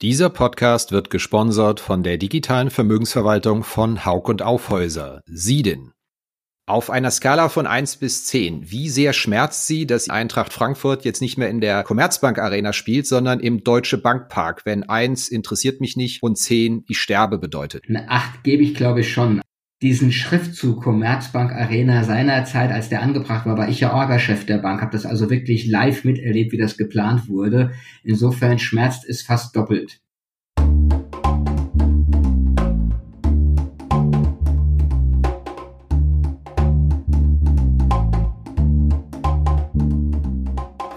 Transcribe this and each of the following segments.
Dieser Podcast wird gesponsert von der digitalen Vermögensverwaltung von Haug und Aufhäuser, Siedin. Auf einer Skala von eins bis zehn, wie sehr schmerzt Sie, dass Eintracht Frankfurt jetzt nicht mehr in der Commerzbank Arena spielt, sondern im Deutsche Bankpark, wenn eins interessiert mich nicht und zehn ich sterbe bedeutet? Eine acht gebe ich glaube ich schon. Diesen Schriftzug Commerzbank Arena seinerzeit, als der angebracht war, war ich ja Orga-Chef der Bank, habe das also wirklich live miterlebt, wie das geplant wurde. Insofern schmerzt es fast doppelt.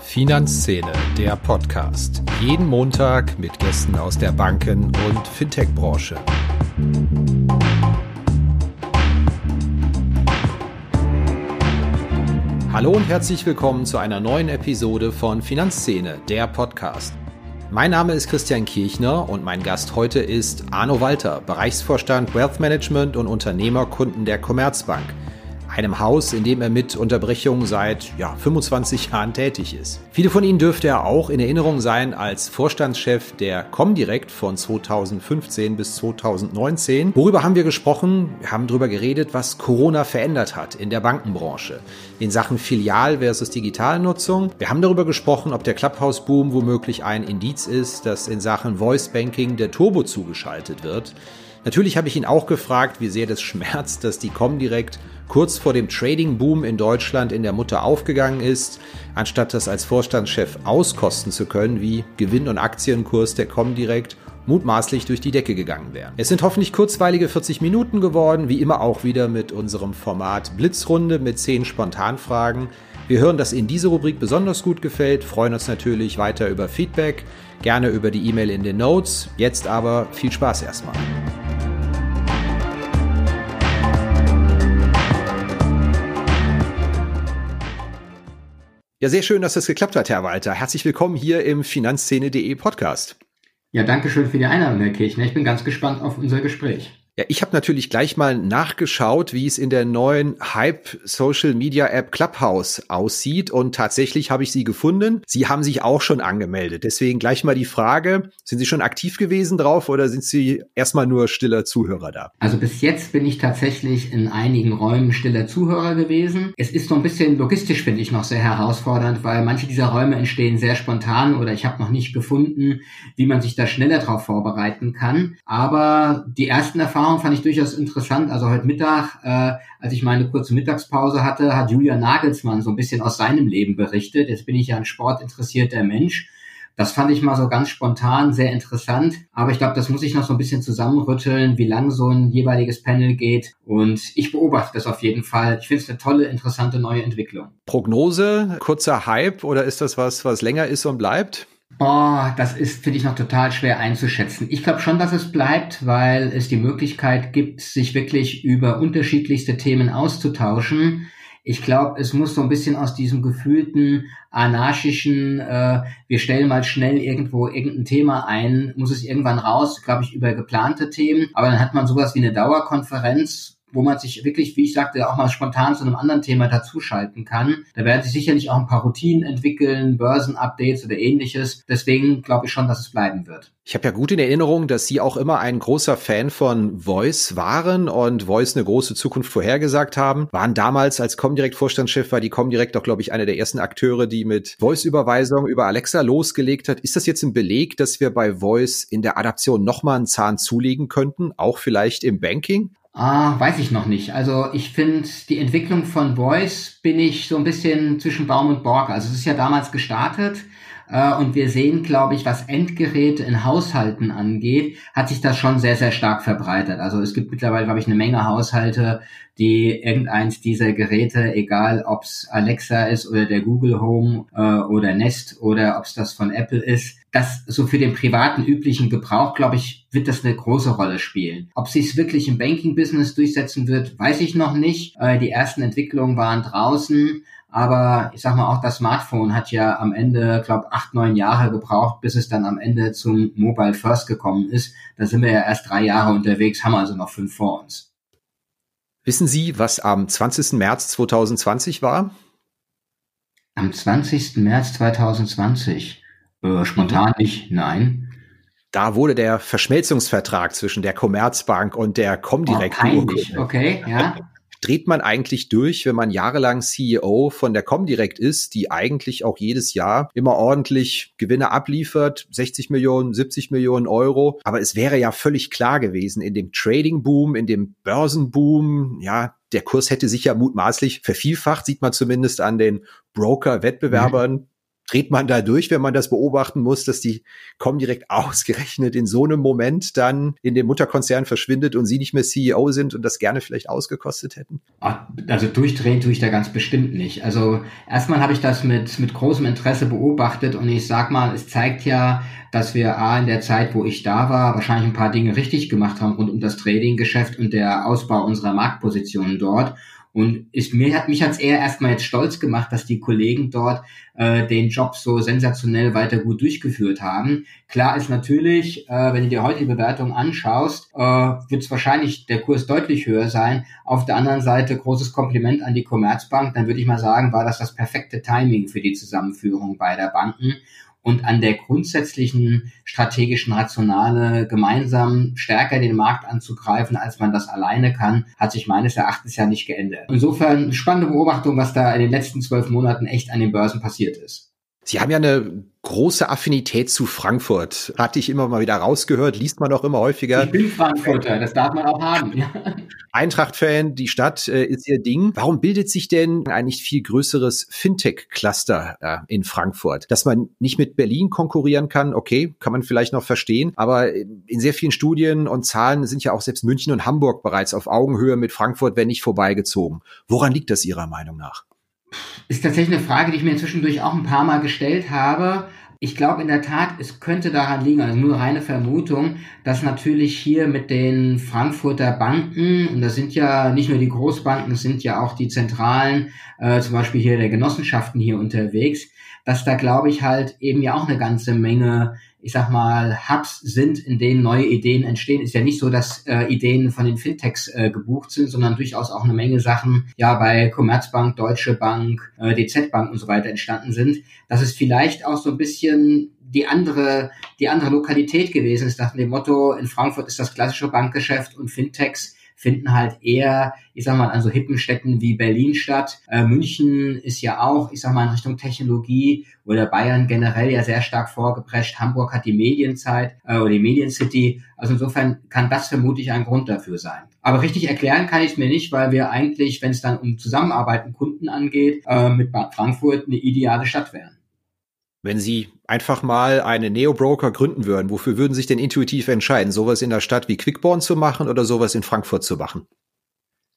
Finanzszene, der Podcast. Jeden Montag mit Gästen aus der Banken- und Fintech-Branche. Hallo und herzlich willkommen zu einer neuen Episode von Finanzszene, der Podcast. Mein Name ist Christian Kirchner und mein Gast heute ist Arno Walter, Bereichsvorstand Wealth Management und Unternehmerkunden der Commerzbank einem Haus, in dem er mit Unterbrechung seit ja, 25 Jahren tätig ist. Viele von Ihnen dürfte er auch in Erinnerung sein als Vorstandschef der Comdirect von 2015 bis 2019. Worüber haben wir gesprochen? Wir haben darüber geredet, was Corona verändert hat in der Bankenbranche in Sachen Filial versus Digitalnutzung. Wir haben darüber gesprochen, ob der Clubhouse-Boom womöglich ein Indiz ist, dass in Sachen Voice Banking der Turbo zugeschaltet wird. Natürlich habe ich ihn auch gefragt, wie sehr das schmerzt, dass die Comdirect kurz vor dem Trading-Boom in Deutschland in der Mutter aufgegangen ist, anstatt das als Vorstandschef auskosten zu können, wie Gewinn- und Aktienkurs der Comdirect mutmaßlich durch die Decke gegangen wären. Es sind hoffentlich kurzweilige 40 Minuten geworden, wie immer auch wieder mit unserem Format Blitzrunde mit 10 Spontanfragen. Wir hören, dass Ihnen diese Rubrik besonders gut gefällt, freuen uns natürlich weiter über Feedback, gerne über die E-Mail in den Notes. Jetzt aber viel Spaß erstmal. Ja, sehr schön, dass das geklappt hat, Herr Walter. Herzlich willkommen hier im Finanzszene.de Podcast. Ja, danke schön für die Einladung, Herr Kirchner. Ich bin ganz gespannt auf unser Gespräch. Ja, ich habe natürlich gleich mal nachgeschaut, wie es in der neuen Hype Social Media App Clubhouse aussieht und tatsächlich habe ich sie gefunden. Sie haben sich auch schon angemeldet. Deswegen gleich mal die Frage, sind Sie schon aktiv gewesen drauf oder sind Sie erstmal nur stiller Zuhörer da? Also bis jetzt bin ich tatsächlich in einigen Räumen stiller Zuhörer gewesen. Es ist so ein bisschen logistisch, finde ich, noch sehr herausfordernd, weil manche dieser Räume entstehen sehr spontan oder ich habe noch nicht gefunden, wie man sich da schneller darauf vorbereiten kann. Aber die ersten Erfahrungen Erfahrung fand ich durchaus interessant. Also heute Mittag, äh, als ich meine kurze Mittagspause hatte, hat Julia Nagelsmann so ein bisschen aus seinem Leben berichtet. Jetzt bin ich ja ein sportinteressierter Mensch. Das fand ich mal so ganz spontan sehr interessant. Aber ich glaube, das muss ich noch so ein bisschen zusammenrütteln, wie lang so ein jeweiliges Panel geht. Und ich beobachte das auf jeden Fall. Ich finde es eine tolle, interessante neue Entwicklung. Prognose, kurzer Hype oder ist das was, was länger ist und bleibt? Boah, das ist, finde ich, noch total schwer einzuschätzen. Ich glaube schon, dass es bleibt, weil es die Möglichkeit gibt, sich wirklich über unterschiedlichste Themen auszutauschen. Ich glaube, es muss so ein bisschen aus diesem gefühlten anarchischen, äh, wir stellen mal schnell irgendwo irgendein Thema ein, muss es irgendwann raus, glaube ich, über geplante Themen. Aber dann hat man sowas wie eine Dauerkonferenz, wo man sich wirklich, wie ich sagte, auch mal spontan zu einem anderen Thema dazuschalten kann. Da werden sich sicherlich auch ein paar Routinen entwickeln, Börsenupdates oder ähnliches. Deswegen glaube ich schon, dass es bleiben wird. Ich habe ja gut in Erinnerung, dass Sie auch immer ein großer Fan von Voice waren und Voice eine große Zukunft vorhergesagt haben. Waren damals als Comdirect Vorstandschef war die Comdirect auch, glaube ich, einer der ersten Akteure, die mit Voice-Überweisung über Alexa losgelegt hat. Ist das jetzt ein Beleg, dass wir bei Voice in der Adaption nochmal einen Zahn zulegen könnten, auch vielleicht im Banking? Ah, weiß ich noch nicht. Also ich finde, die Entwicklung von Voice bin ich so ein bisschen zwischen Baum und Borg. Also es ist ja damals gestartet äh, und wir sehen, glaube ich, was Endgeräte in Haushalten angeht, hat sich das schon sehr, sehr stark verbreitet. Also es gibt mittlerweile, glaube ich, eine Menge Haushalte, die irgendeins dieser Geräte, egal ob es Alexa ist oder der Google Home äh, oder Nest oder ob es das von Apple ist, das so für den privaten üblichen Gebrauch, glaube ich, wird das eine große Rolle spielen. Ob sich wirklich im Banking-Business durchsetzen wird, weiß ich noch nicht. Äh, die ersten Entwicklungen waren draußen. Aber ich sag mal, auch das Smartphone hat ja am Ende, glaube acht, neun Jahre gebraucht, bis es dann am Ende zum Mobile First gekommen ist. Da sind wir ja erst drei Jahre unterwegs, haben also noch fünf vor uns. Wissen Sie, was am 20. März 2020 war? Am 20. März 2020? Äh, spontan nicht, nein. Da wurde der Verschmelzungsvertrag zwischen der Commerzbank und der Comdirect oh, Okay, ja. Dreht man eigentlich durch, wenn man jahrelang CEO von der Comdirect ist, die eigentlich auch jedes Jahr immer ordentlich Gewinne abliefert, 60 Millionen, 70 Millionen Euro. Aber es wäre ja völlig klar gewesen, in dem Trading-Boom, in dem Börsenboom, ja, der Kurs hätte sich ja mutmaßlich vervielfacht, sieht man zumindest an den Broker-Wettbewerbern. Mhm dreht man da durch, wenn man das beobachten muss, dass die Comdirect ausgerechnet in so einem Moment dann in dem Mutterkonzern verschwindet und sie nicht mehr CEO sind und das gerne vielleicht ausgekostet hätten? Also durchdrehen tue ich da ganz bestimmt nicht. Also erstmal habe ich das mit, mit großem Interesse beobachtet und ich sag mal, es zeigt ja, dass wir A in der Zeit, wo ich da war, wahrscheinlich ein paar Dinge richtig gemacht haben rund um das Trading-Geschäft und der Ausbau unserer Marktpositionen dort. Und ist, mir hat mich hat's eher erstmal jetzt stolz gemacht, dass die Kollegen dort äh, den Job so sensationell weiter gut durchgeführt haben. Klar ist natürlich, äh, wenn du dir heute die Bewertung anschaust, äh, wird es wahrscheinlich der Kurs deutlich höher sein. Auf der anderen Seite großes Kompliment an die Commerzbank. Dann würde ich mal sagen, war das das perfekte Timing für die Zusammenführung beider Banken und an der grundsätzlichen strategischen Rationale gemeinsam stärker den Markt anzugreifen, als man das alleine kann, hat sich meines Erachtens ja nicht geändert. Insofern spannende Beobachtung, was da in den letzten zwölf Monaten echt an den Börsen passiert ist. Sie haben ja eine große Affinität zu Frankfurt. Hatte ich immer mal wieder rausgehört, liest man auch immer häufiger. Ich bin Frankfurter, das darf man auch haben. Eintracht-Fan, die Stadt äh, ist ihr Ding. Warum bildet sich denn ein nicht viel größeres Fintech-Cluster äh, in Frankfurt? Dass man nicht mit Berlin konkurrieren kann, okay, kann man vielleicht noch verstehen. Aber in sehr vielen Studien und Zahlen sind ja auch selbst München und Hamburg bereits auf Augenhöhe mit Frankfurt, wenn nicht vorbeigezogen. Woran liegt das Ihrer Meinung nach? Ist tatsächlich eine Frage, die ich mir zwischendurch auch ein paar Mal gestellt habe. Ich glaube in der Tat, es könnte daran liegen, also nur reine Vermutung, dass natürlich hier mit den Frankfurter Banken, und das sind ja nicht nur die Großbanken, es sind ja auch die Zentralen, äh, zum Beispiel hier der Genossenschaften hier unterwegs, dass da glaube ich halt eben ja auch eine ganze Menge ich sag mal, Hubs sind, in denen neue Ideen entstehen. Ist ja nicht so, dass äh, Ideen von den Fintechs äh, gebucht sind, sondern durchaus auch eine Menge Sachen ja bei Commerzbank, Deutsche Bank, äh, DZ Bank und so weiter entstanden sind. Dass es vielleicht auch so ein bisschen die andere, die andere Lokalität gewesen ist, nach dem Motto, in Frankfurt ist das klassische Bankgeschäft und Fintechs finden halt eher, ich sag mal, an so hippen Städten wie Berlin statt. Äh, München ist ja auch, ich sag mal, in Richtung Technologie oder Bayern generell ja sehr stark vorgeprescht. Hamburg hat die Medienzeit äh, oder die Mediencity. Also insofern kann das vermutlich ein Grund dafür sein. Aber richtig erklären kann ich es mir nicht, weil wir eigentlich, wenn es dann um Zusammenarbeit und Kunden angeht, äh, mit Frankfurt eine ideale Stadt wären. Wenn Sie einfach mal eine Neo-Broker gründen würden, wofür würden Sie sich denn intuitiv entscheiden? Sowas in der Stadt wie Quickborn zu machen oder sowas in Frankfurt zu machen?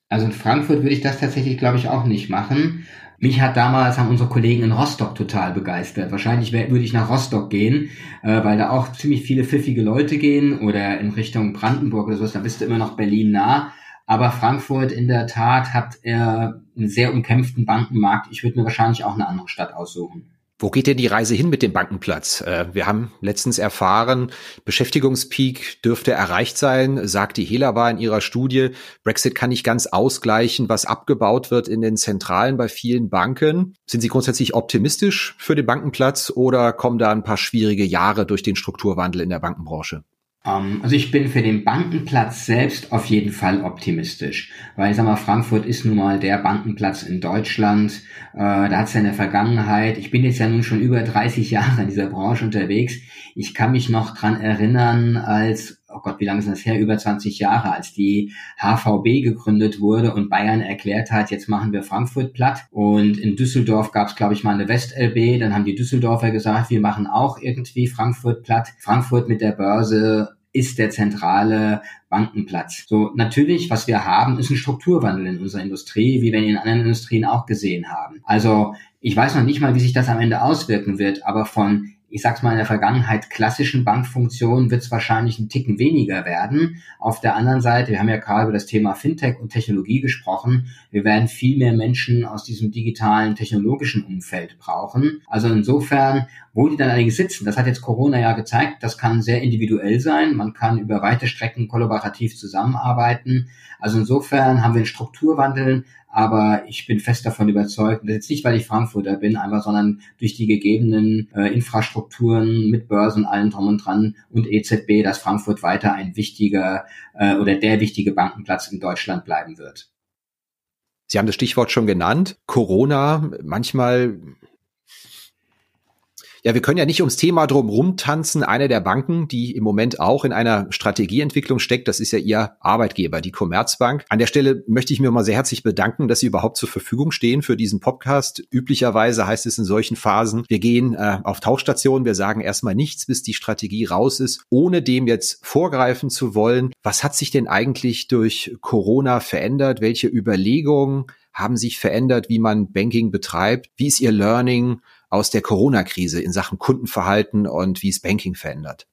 Also in Frankfurt würde ich das tatsächlich, glaube ich, auch nicht machen. Mich hat damals, haben unsere Kollegen in Rostock total begeistert. Wahrscheinlich würde ich nach Rostock gehen, äh, weil da auch ziemlich viele pfiffige Leute gehen oder in Richtung Brandenburg oder sowas, da bist du immer noch Berlin nah. Aber Frankfurt in der Tat hat einen sehr umkämpften Bankenmarkt. Ich würde mir wahrscheinlich auch eine andere Stadt aussuchen. Wo geht denn die Reise hin mit dem Bankenplatz? Äh, wir haben letztens erfahren, Beschäftigungspeak dürfte erreicht sein, sagt die Helaba in ihrer Studie. Brexit kann nicht ganz ausgleichen, was abgebaut wird in den Zentralen bei vielen Banken. Sind Sie grundsätzlich optimistisch für den Bankenplatz oder kommen da ein paar schwierige Jahre durch den Strukturwandel in der Bankenbranche? Ähm, also ich bin für den Bankenplatz selbst auf jeden Fall optimistisch, weil ich sag mal, Frankfurt ist nun mal der Bankenplatz in Deutschland. Äh, da hat es ja in der Vergangenheit, ich bin jetzt ja nun schon über 30 Jahre in dieser Branche unterwegs. Ich kann mich noch dran erinnern, als oh Gott, wie lange ist das her? Über 20 Jahre, als die HVB gegründet wurde und Bayern erklärt hat, jetzt machen wir Frankfurt platt. Und in Düsseldorf gab es, glaube ich, mal eine West-LB. Dann haben die Düsseldorfer gesagt, wir machen auch irgendwie Frankfurt platt. Frankfurt mit der Börse ist der zentrale Bankenplatz. So, natürlich, was wir haben, ist ein Strukturwandel in unserer Industrie, wie wir ihn in anderen Industrien auch gesehen haben. Also, ich weiß noch nicht mal, wie sich das am Ende auswirken wird, aber von ich sag's mal, in der Vergangenheit klassischen Bankfunktionen wird es wahrscheinlich ein Ticken weniger werden. Auf der anderen Seite, wir haben ja gerade über das Thema Fintech und Technologie gesprochen, wir werden viel mehr Menschen aus diesem digitalen technologischen Umfeld brauchen. Also insofern, wo die dann allerdings sitzen, das hat jetzt Corona ja gezeigt, das kann sehr individuell sein. Man kann über weite Strecken kollaborativ zusammenarbeiten. Also insofern haben wir einen Strukturwandel, aber ich bin fest davon überzeugt, jetzt nicht, weil ich Frankfurter bin, einfach, sondern durch die gegebenen äh, Infrastrukturen mit Börsen, allen drum und dran und EZB, dass Frankfurt weiter ein wichtiger äh, oder der wichtige Bankenplatz in Deutschland bleiben wird. Sie haben das Stichwort schon genannt. Corona, manchmal ja, wir können ja nicht ums Thema drum rumtanzen. Eine der Banken, die im Moment auch in einer Strategieentwicklung steckt, das ist ja Ihr Arbeitgeber, die Commerzbank. An der Stelle möchte ich mir mal sehr herzlich bedanken, dass Sie überhaupt zur Verfügung stehen für diesen Podcast. Üblicherweise heißt es in solchen Phasen, wir gehen äh, auf Tauchstation, wir sagen erstmal nichts, bis die Strategie raus ist, ohne dem jetzt vorgreifen zu wollen. Was hat sich denn eigentlich durch Corona verändert? Welche Überlegungen haben sich verändert, wie man Banking betreibt? Wie ist Ihr Learning? Aus der Corona-Krise in Sachen Kundenverhalten und wie es Banking verändert?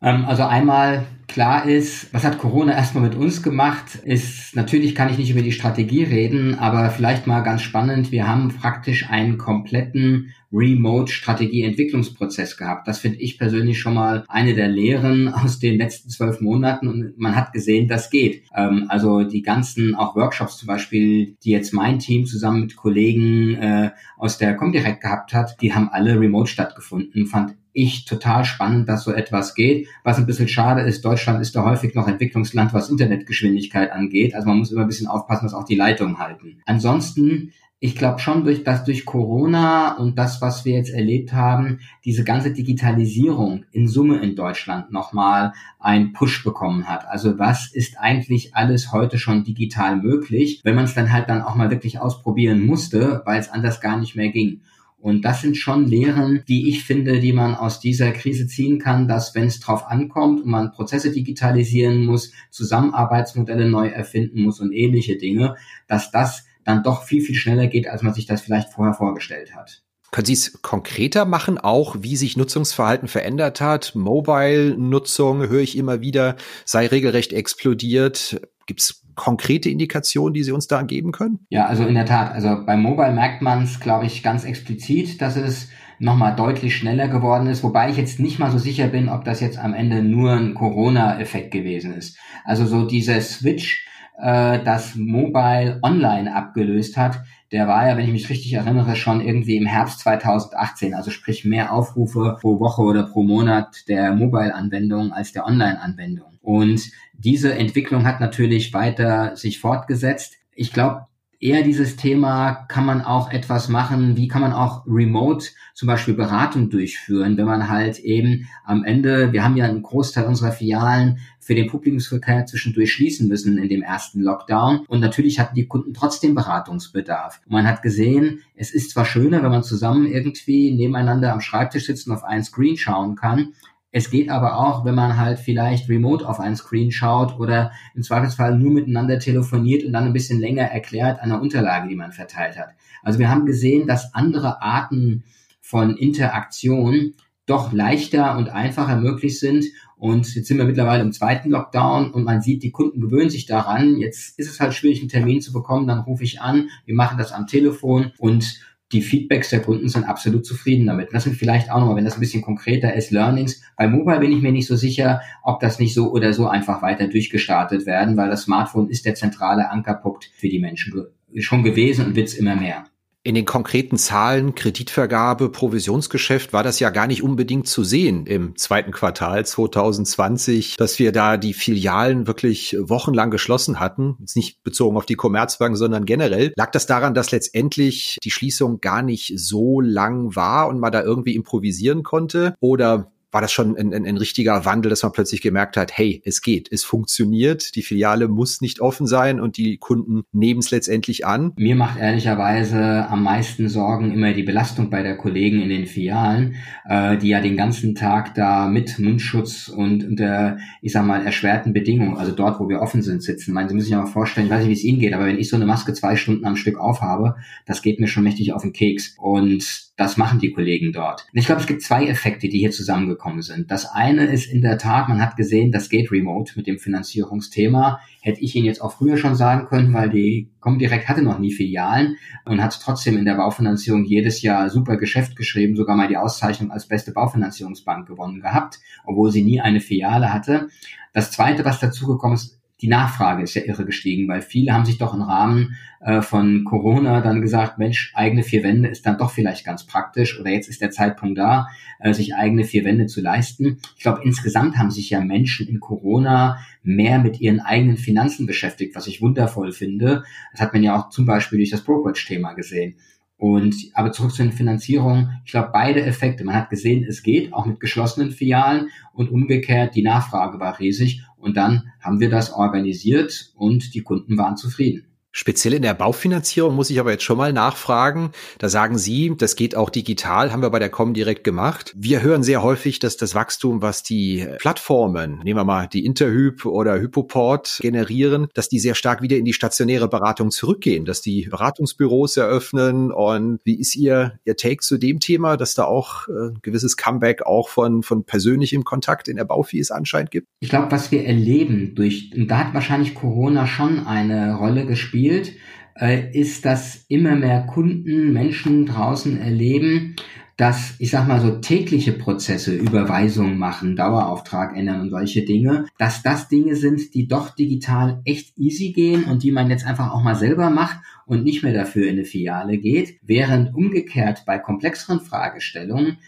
Ähm, also einmal klar ist, was hat Corona erstmal mit uns gemacht, ist, natürlich kann ich nicht über die Strategie reden, aber vielleicht mal ganz spannend, wir haben praktisch einen kompletten Remote-Strategie-Entwicklungsprozess gehabt. Das finde ich persönlich schon mal eine der Lehren aus den letzten zwölf Monaten und man hat gesehen, das geht. Ähm, also die ganzen auch Workshops zum Beispiel, die jetzt mein Team zusammen mit Kollegen äh, aus der Comdirect gehabt hat, die haben alle remote stattgefunden. Fand ich total spannend, dass so etwas geht. Was ein bisschen schade ist, Deutschland ist da häufig noch Entwicklungsland, was Internetgeschwindigkeit angeht. Also man muss immer ein bisschen aufpassen, dass auch die Leitungen halten. Ansonsten ich glaube schon, durch, dass durch Corona und das, was wir jetzt erlebt haben, diese ganze Digitalisierung in Summe in Deutschland nochmal einen Push bekommen hat. Also was ist eigentlich alles heute schon digital möglich, wenn man es dann halt dann auch mal wirklich ausprobieren musste, weil es anders gar nicht mehr ging. Und das sind schon Lehren, die ich finde, die man aus dieser Krise ziehen kann, dass wenn es drauf ankommt und man Prozesse digitalisieren muss, Zusammenarbeitsmodelle neu erfinden muss und ähnliche Dinge, dass das dann doch viel, viel schneller geht, als man sich das vielleicht vorher vorgestellt hat. Können Sie es konkreter machen, auch wie sich Nutzungsverhalten verändert hat? Mobile-Nutzung höre ich immer wieder, sei regelrecht explodiert. Gibt es konkrete Indikationen, die Sie uns da geben können? Ja, also in der Tat. Also bei Mobile merkt man es, glaube ich, ganz explizit, dass es nochmal deutlich schneller geworden ist, wobei ich jetzt nicht mal so sicher bin, ob das jetzt am Ende nur ein Corona-Effekt gewesen ist. Also so dieser Switch, äh, das Mobile Online abgelöst hat, der war ja, wenn ich mich richtig erinnere, schon irgendwie im Herbst 2018, also sprich mehr Aufrufe pro Woche oder pro Monat der Mobile-Anwendung als der Online-Anwendung. Und diese Entwicklung hat natürlich weiter sich fortgesetzt. Ich glaube, eher dieses Thema, kann man auch etwas machen, wie kann man auch remote zum Beispiel Beratung durchführen, wenn man halt eben am Ende, wir haben ja einen Großteil unserer Filialen für den Publikumsverkehr zwischendurch schließen müssen in dem ersten Lockdown. Und natürlich hatten die Kunden trotzdem Beratungsbedarf. Und man hat gesehen, es ist zwar schöner, wenn man zusammen irgendwie nebeneinander am Schreibtisch sitzt und auf einen Screen schauen kann, es geht aber auch, wenn man halt vielleicht remote auf einen Screen schaut oder im Zweifelsfall nur miteinander telefoniert und dann ein bisschen länger erklärt an der Unterlage, die man verteilt hat. Also wir haben gesehen, dass andere Arten von Interaktion doch leichter und einfacher möglich sind. Und jetzt sind wir mittlerweile im zweiten Lockdown und man sieht, die Kunden gewöhnen sich daran. Jetzt ist es halt schwierig, einen Termin zu bekommen. Dann rufe ich an, wir machen das am Telefon und die Feedbacks der Kunden sind absolut zufrieden damit. Das sind vielleicht auch nochmal, wenn das ein bisschen konkreter ist, Learnings. Bei Mobile bin ich mir nicht so sicher, ob das nicht so oder so einfach weiter durchgestartet werden, weil das Smartphone ist der zentrale Ankerpunkt für die Menschen schon gewesen und wird es immer mehr in den konkreten Zahlen Kreditvergabe, Provisionsgeschäft war das ja gar nicht unbedingt zu sehen im zweiten Quartal 2020, dass wir da die Filialen wirklich wochenlang geschlossen hatten. Jetzt nicht bezogen auf die Commerzbank, sondern generell. Lag das daran, dass letztendlich die Schließung gar nicht so lang war und man da irgendwie improvisieren konnte? Oder war das schon ein, ein, ein richtiger Wandel, dass man plötzlich gemerkt hat, hey, es geht, es funktioniert, die Filiale muss nicht offen sein und die Kunden nehmen es letztendlich an. Mir macht ehrlicherweise am meisten Sorgen immer die Belastung bei der Kollegen in den Filialen, äh, die ja den ganzen Tag da mit Mundschutz und unter, ich sag mal, erschwerten Bedingungen, also dort, wo wir offen sind, sitzen. Ich meine, Sie müssen sich ja mal vorstellen, ich weiß nicht, wie es Ihnen geht, aber wenn ich so eine Maske zwei Stunden am Stück aufhabe, das geht mir schon mächtig auf den Keks. Und das machen die Kollegen dort. Und ich glaube, es gibt zwei Effekte, die hier zusammengekommen sind. Das eine ist in der Tat, man hat gesehen, das geht remote mit dem Finanzierungsthema. Hätte ich Ihnen jetzt auch früher schon sagen können, weil die Comdirect hatte noch nie Filialen und hat trotzdem in der Baufinanzierung jedes Jahr super Geschäft geschrieben, sogar mal die Auszeichnung als beste Baufinanzierungsbank gewonnen gehabt, obwohl sie nie eine Filiale hatte. Das zweite, was dazugekommen ist, die Nachfrage ist ja irre gestiegen, weil viele haben sich doch im Rahmen äh, von Corona dann gesagt, Mensch, eigene vier Wände ist dann doch vielleicht ganz praktisch oder jetzt ist der Zeitpunkt da, äh, sich eigene vier Wände zu leisten. Ich glaube, insgesamt haben sich ja Menschen in Corona mehr mit ihren eigenen Finanzen beschäftigt, was ich wundervoll finde. Das hat man ja auch zum Beispiel durch das Brokerage-Thema gesehen. Und aber zurück zu den Finanzierungen. Ich glaube, beide Effekte. Man hat gesehen, es geht auch mit geschlossenen Filialen und umgekehrt, die Nachfrage war riesig. Und dann haben wir das organisiert und die Kunden waren zufrieden. Speziell in der Baufinanzierung muss ich aber jetzt schon mal nachfragen. Da sagen Sie, das geht auch digital, haben wir bei der Com direkt gemacht. Wir hören sehr häufig, dass das Wachstum, was die Plattformen, nehmen wir mal die Interhyp oder Hypoport generieren, dass die sehr stark wieder in die stationäre Beratung zurückgehen, dass die Beratungsbüros eröffnen. Und wie ist Ihr, Ihr Take zu dem Thema, dass da auch äh, ein gewisses Comeback auch von, von persönlichem Kontakt in der Baufi es anscheinend gibt? Ich glaube, was wir erleben durch, und da hat wahrscheinlich Corona schon eine Rolle gespielt, spielt, äh, ist, dass immer mehr Kunden, Menschen draußen erleben, dass, ich sag mal so, tägliche Prozesse, Überweisungen machen, Dauerauftrag ändern und solche Dinge, dass das Dinge sind, die doch digital echt easy gehen und die man jetzt einfach auch mal selber macht und nicht mehr dafür in eine Filiale geht, während umgekehrt bei komplexeren Fragestellungen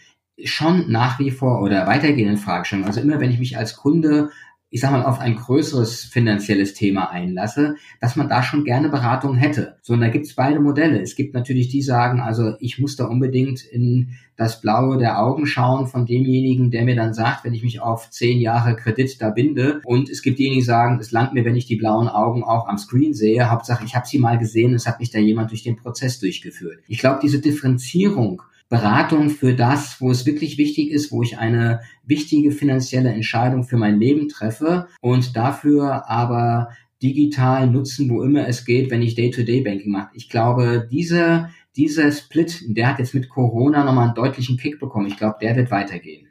schon nach wie vor oder weitergehenden Fragestellungen, also immer wenn ich mich als Kunde ich sag mal, auf ein größeres finanzielles Thema einlasse, dass man da schon gerne Beratung hätte. So, und da gibt's beide Modelle. Es gibt natürlich die sagen, also ich muss da unbedingt in das Blaue der Augen schauen von demjenigen, der mir dann sagt, wenn ich mich auf zehn Jahre Kredit da binde. Und es gibt diejenigen, die sagen, es langt mir, wenn ich die blauen Augen auch am Screen sehe. Hauptsache, ich habe sie mal gesehen, es hat mich da jemand durch den Prozess durchgeführt. Ich glaube, diese Differenzierung Beratung für das, wo es wirklich wichtig ist, wo ich eine wichtige finanzielle Entscheidung für mein Leben treffe und dafür aber digital nutzen, wo immer es geht, wenn ich Day-to-Day-Banking mache. Ich glaube, diese, dieser Split, der hat jetzt mit Corona nochmal einen deutlichen Kick bekommen. Ich glaube, der wird weitergehen.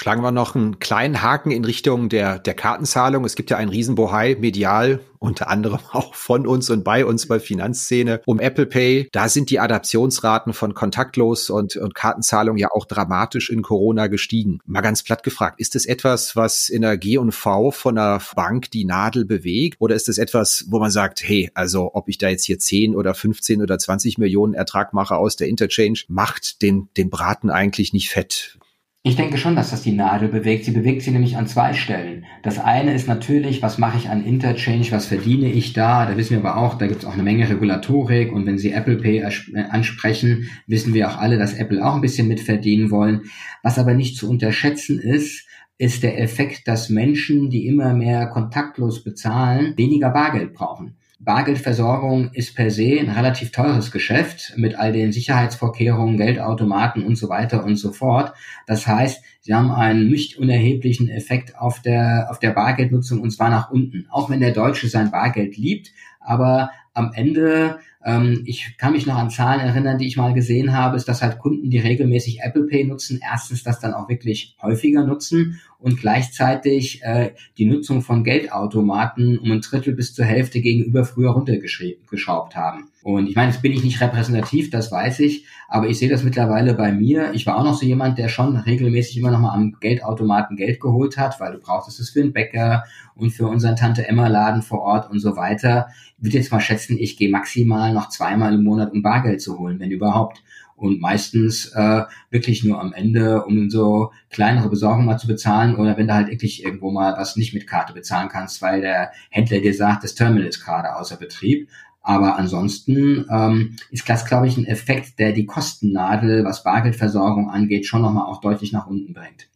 Schlagen wir noch einen kleinen Haken in Richtung der, der Kartenzahlung. Es gibt ja einen Riesenbohai medial, unter anderem auch von uns und bei uns bei Finanzszene um Apple Pay. Da sind die Adaptionsraten von kontaktlos und, und Kartenzahlung ja auch dramatisch in Corona gestiegen. Mal ganz platt gefragt, ist es etwas, was in der G&V von einer Bank die Nadel bewegt? Oder ist es etwas, wo man sagt, hey, also ob ich da jetzt hier 10 oder 15 oder 20 Millionen Ertrag mache aus der Interchange, macht den, den Braten eigentlich nicht fett? Ich denke schon, dass das die Nadel bewegt. Sie bewegt sie nämlich an zwei Stellen. Das eine ist natürlich, was mache ich an Interchange, was verdiene ich da? Da wissen wir aber auch, da gibt es auch eine Menge Regulatorik und wenn Sie Apple Pay äh, ansprechen, wissen wir auch alle, dass Apple auch ein bisschen mitverdienen wollen. Was aber nicht zu unterschätzen ist, ist der Effekt, dass Menschen, die immer mehr kontaktlos bezahlen, weniger Bargeld brauchen. Bargeldversorgung ist per se ein relativ teures Geschäft mit all den Sicherheitsvorkehrungen, Geldautomaten und so weiter und so fort. Das heißt, sie haben einen nicht unerheblichen Effekt auf der, auf der Bargeldnutzung und zwar nach unten. Auch wenn der Deutsche sein Bargeld liebt, aber am Ende, ähm, ich kann mich noch an Zahlen erinnern, die ich mal gesehen habe, ist, dass halt Kunden, die regelmäßig Apple Pay nutzen, erstens das dann auch wirklich häufiger nutzen und gleichzeitig äh, die Nutzung von Geldautomaten um ein Drittel bis zur Hälfte gegenüber früher runtergeschraubt haben. Und ich meine, jetzt bin ich nicht repräsentativ, das weiß ich, aber ich sehe das mittlerweile bei mir. Ich war auch noch so jemand, der schon regelmäßig immer noch mal am Geldautomaten Geld geholt hat, weil du brauchtest es für den Bäcker und für unseren Tante Emma Laden vor Ort und so weiter. Ich würde jetzt mal schätzen, ich gehe maximal noch zweimal im Monat, um Bargeld zu holen, wenn überhaupt und meistens äh, wirklich nur am Ende, um so kleinere Besorgungen mal zu bezahlen oder wenn du halt wirklich irgendwo mal was nicht mit Karte bezahlen kannst, weil der Händler dir sagt, das Terminal ist gerade außer Betrieb. Aber ansonsten ähm, ist das, glaube ich, ein Effekt, der die Kostennadel, was Bargeldversorgung angeht, schon nochmal auch deutlich nach unten bringt.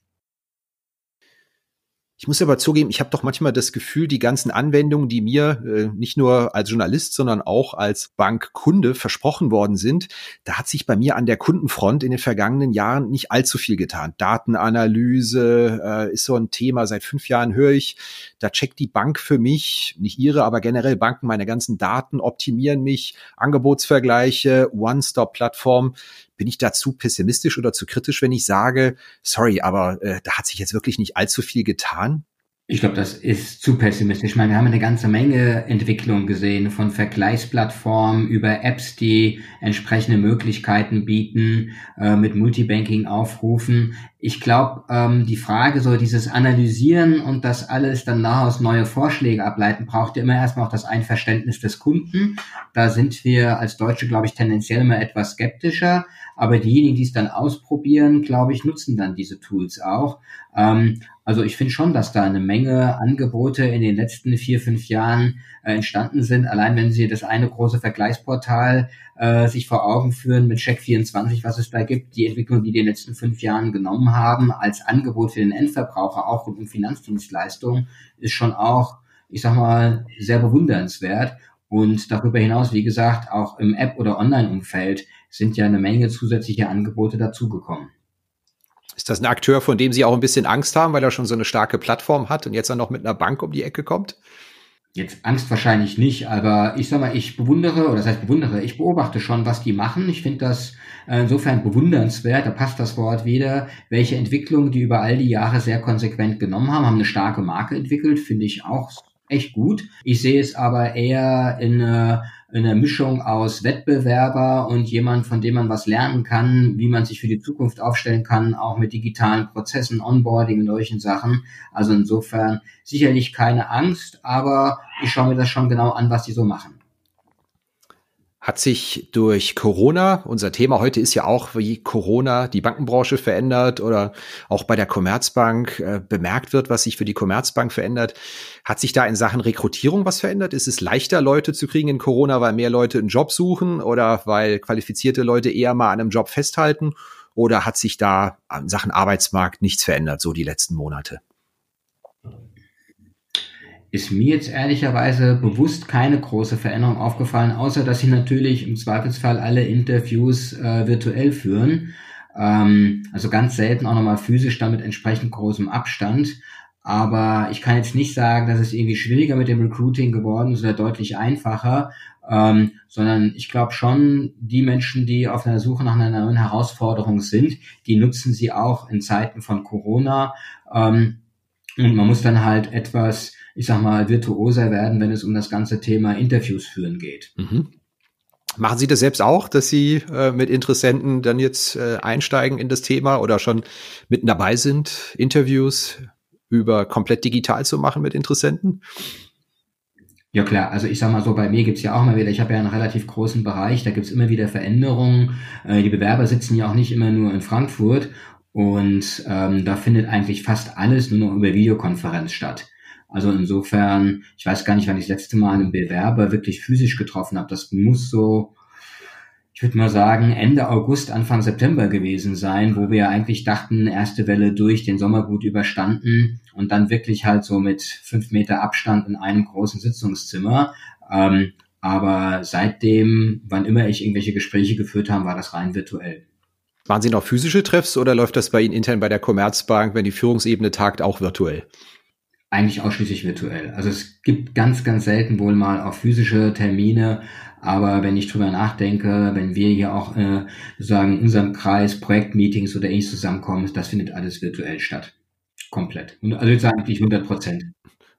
Ich muss aber zugeben, ich habe doch manchmal das Gefühl, die ganzen Anwendungen, die mir äh, nicht nur als Journalist, sondern auch als Bankkunde versprochen worden sind, da hat sich bei mir an der Kundenfront in den vergangenen Jahren nicht allzu viel getan. Datenanalyse äh, ist so ein Thema. Seit fünf Jahren höre ich, da checkt die Bank für mich, nicht ihre, aber generell Banken meine ganzen Daten, optimieren mich, Angebotsvergleiche, One-Stop-Plattform bin ich da zu pessimistisch oder zu kritisch, wenn ich sage, sorry, aber äh, da hat sich jetzt wirklich nicht allzu viel getan? Ich glaube, das ist zu pessimistisch. Ich meine, wir haben eine ganze Menge Entwicklung gesehen, von Vergleichsplattformen über Apps, die entsprechende Möglichkeiten bieten, äh, mit Multibanking-Aufrufen. Ich glaube, ähm, die Frage, so dieses Analysieren und das alles dann daraus neue Vorschläge ableiten, braucht ja immer erstmal auch das Einverständnis des Kunden. Da sind wir als Deutsche, glaube ich, tendenziell immer etwas skeptischer. Aber diejenigen, die es dann ausprobieren, glaube ich, nutzen dann diese Tools auch. Ähm, also ich finde schon, dass da eine Menge Angebote in den letzten vier, fünf Jahren äh, entstanden sind. Allein wenn Sie das eine große Vergleichsportal äh, sich vor Augen führen mit Check24, was es da gibt, die Entwicklung, die die in den letzten fünf Jahren genommen haben, als Angebot für den Endverbraucher, auch rund um Finanzdienstleistungen, ist schon auch, ich sag mal, sehr bewundernswert. Und darüber hinaus, wie gesagt, auch im App- oder Online-Umfeld sind ja eine Menge zusätzliche Angebote dazugekommen. Ist das ein Akteur, von dem Sie auch ein bisschen Angst haben, weil er schon so eine starke Plattform hat und jetzt dann noch mit einer Bank um die Ecke kommt? Jetzt Angst wahrscheinlich nicht, aber ich sag mal, ich bewundere, oder das heißt bewundere, ich beobachte schon, was die machen. Ich finde das äh, insofern bewundernswert, da passt das Wort wieder, welche Entwicklung die über all die Jahre sehr konsequent genommen haben, haben eine starke Marke entwickelt, finde ich auch echt gut. Ich sehe es aber eher in äh, eine Mischung aus Wettbewerber und jemand, von dem man was lernen kann, wie man sich für die Zukunft aufstellen kann, auch mit digitalen Prozessen, Onboarding und solchen Sachen. Also insofern sicherlich keine Angst, aber ich schaue mir das schon genau an, was die so machen. Hat sich durch Corona, unser Thema heute ist ja auch, wie Corona die Bankenbranche verändert oder auch bei der Commerzbank äh, bemerkt wird, was sich für die Commerzbank verändert. Hat sich da in Sachen Rekrutierung was verändert? Ist es leichter, Leute zu kriegen in Corona, weil mehr Leute einen Job suchen oder weil qualifizierte Leute eher mal an einem Job festhalten? Oder hat sich da in Sachen Arbeitsmarkt nichts verändert, so die letzten Monate? Ist mir jetzt ehrlicherweise bewusst keine große Veränderung aufgefallen, außer dass sie natürlich im Zweifelsfall alle Interviews äh, virtuell führen. Ähm, also ganz selten auch nochmal physisch dann mit entsprechend großem Abstand. Aber ich kann jetzt nicht sagen, dass es irgendwie schwieriger mit dem Recruiting geworden ist oder deutlich einfacher, ähm, sondern ich glaube schon, die Menschen, die auf einer Suche nach einer neuen Herausforderung sind, die nutzen sie auch in Zeiten von Corona. Ähm, und man muss dann halt etwas ich sag mal, virtuoser werden, wenn es um das ganze Thema Interviews führen geht. Mhm. Machen Sie das selbst auch, dass Sie äh, mit Interessenten dann jetzt äh, einsteigen in das Thema oder schon mitten dabei sind, Interviews über komplett digital zu machen mit Interessenten? Ja klar, also ich sag mal so, bei mir gibt's ja auch mal wieder, ich habe ja einen relativ großen Bereich, da gibt's immer wieder Veränderungen. Äh, die Bewerber sitzen ja auch nicht immer nur in Frankfurt und ähm, da findet eigentlich fast alles nur noch über Videokonferenz statt. Also insofern, ich weiß gar nicht, wann ich das letzte Mal einen Bewerber wirklich physisch getroffen habe. Das muss so, ich würde mal sagen, Ende August, Anfang September gewesen sein, wo wir eigentlich dachten, erste Welle durch, den Sommer gut überstanden und dann wirklich halt so mit fünf Meter Abstand in einem großen Sitzungszimmer. Ähm, aber seitdem, wann immer ich irgendwelche Gespräche geführt habe, war das rein virtuell. Waren Sie noch physische Treffs oder läuft das bei Ihnen intern bei der Commerzbank, wenn die Führungsebene tagt, auch virtuell? Eigentlich ausschließlich virtuell. Also es gibt ganz, ganz selten wohl mal auch physische Termine, aber wenn ich drüber nachdenke, wenn wir hier auch äh, sozusagen in unserem Kreis Projektmeetings oder ähnliches zusammenkommen, das findet alles virtuell statt. Komplett. Also jetzt eigentlich 100 Prozent.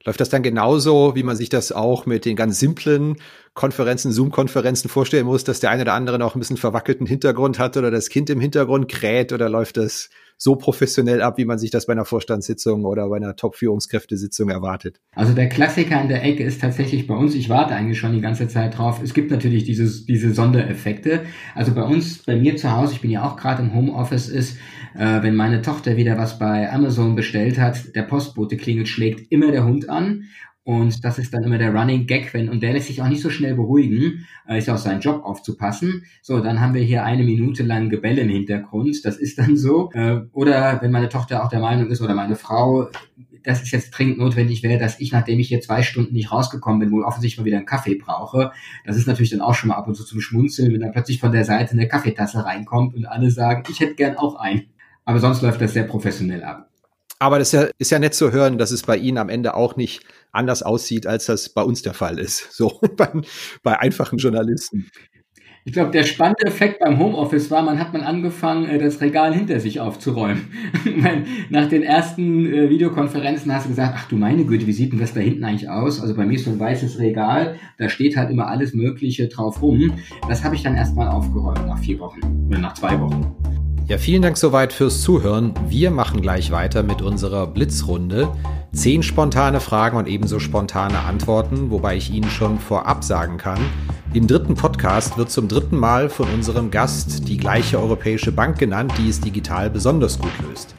Läuft das dann genauso, wie man sich das auch mit den ganz simplen Konferenzen, Zoom-Konferenzen vorstellen muss, dass der eine oder andere noch ein bisschen verwackelten Hintergrund hat oder das Kind im Hintergrund kräht oder läuft das so professionell ab, wie man sich das bei einer Vorstandssitzung oder bei einer Top-Führungskräftesitzung erwartet. Also der Klassiker in der Ecke ist tatsächlich bei uns, ich warte eigentlich schon die ganze Zeit drauf, es gibt natürlich dieses, diese Sondereffekte. Also bei uns, bei mir zu Hause, ich bin ja auch gerade im Homeoffice, ist, äh, wenn meine Tochter wieder was bei Amazon bestellt hat, der Postbote klingelt, schlägt immer der Hund an und das ist dann immer der Running Gag, wenn, und der lässt sich auch nicht so schnell beruhigen, äh, ist auch sein Job aufzupassen. So, dann haben wir hier eine Minute lang Gebell im Hintergrund, das ist dann so. Äh, oder wenn meine Tochter auch der Meinung ist oder meine Frau, dass es jetzt dringend notwendig wäre, dass ich, nachdem ich hier zwei Stunden nicht rausgekommen bin, wohl offensichtlich mal wieder einen Kaffee brauche. Das ist natürlich dann auch schon mal ab und zu zum Schmunzeln, wenn dann plötzlich von der Seite eine Kaffeetasse reinkommt und alle sagen, ich hätte gern auch einen. Aber sonst läuft das sehr professionell ab. Aber das ist ja, ist ja nett zu hören, dass es bei Ihnen am Ende auch nicht anders aussieht, als das bei uns der Fall ist. So bei, bei einfachen Journalisten. Ich glaube, der spannende Effekt beim Homeoffice war, man hat man angefangen, äh, das Regal hinter sich aufzuräumen. Nach den ersten äh, Videokonferenzen hast du gesagt, ach du meine Güte, wie sieht denn das da hinten eigentlich aus? Also bei mir ist so ein weißes Regal, da steht halt immer alles Mögliche drauf rum. Das habe ich dann erstmal aufgeräumt nach vier Wochen oder nach zwei Wochen. Ja, vielen Dank soweit fürs Zuhören. Wir machen gleich weiter mit unserer Blitzrunde. Zehn spontane Fragen und ebenso spontane Antworten, wobei ich Ihnen schon vorab sagen kann, im dritten Podcast wird zum dritten Mal von unserem Gast die gleiche europäische Bank genannt, die es digital besonders gut löst.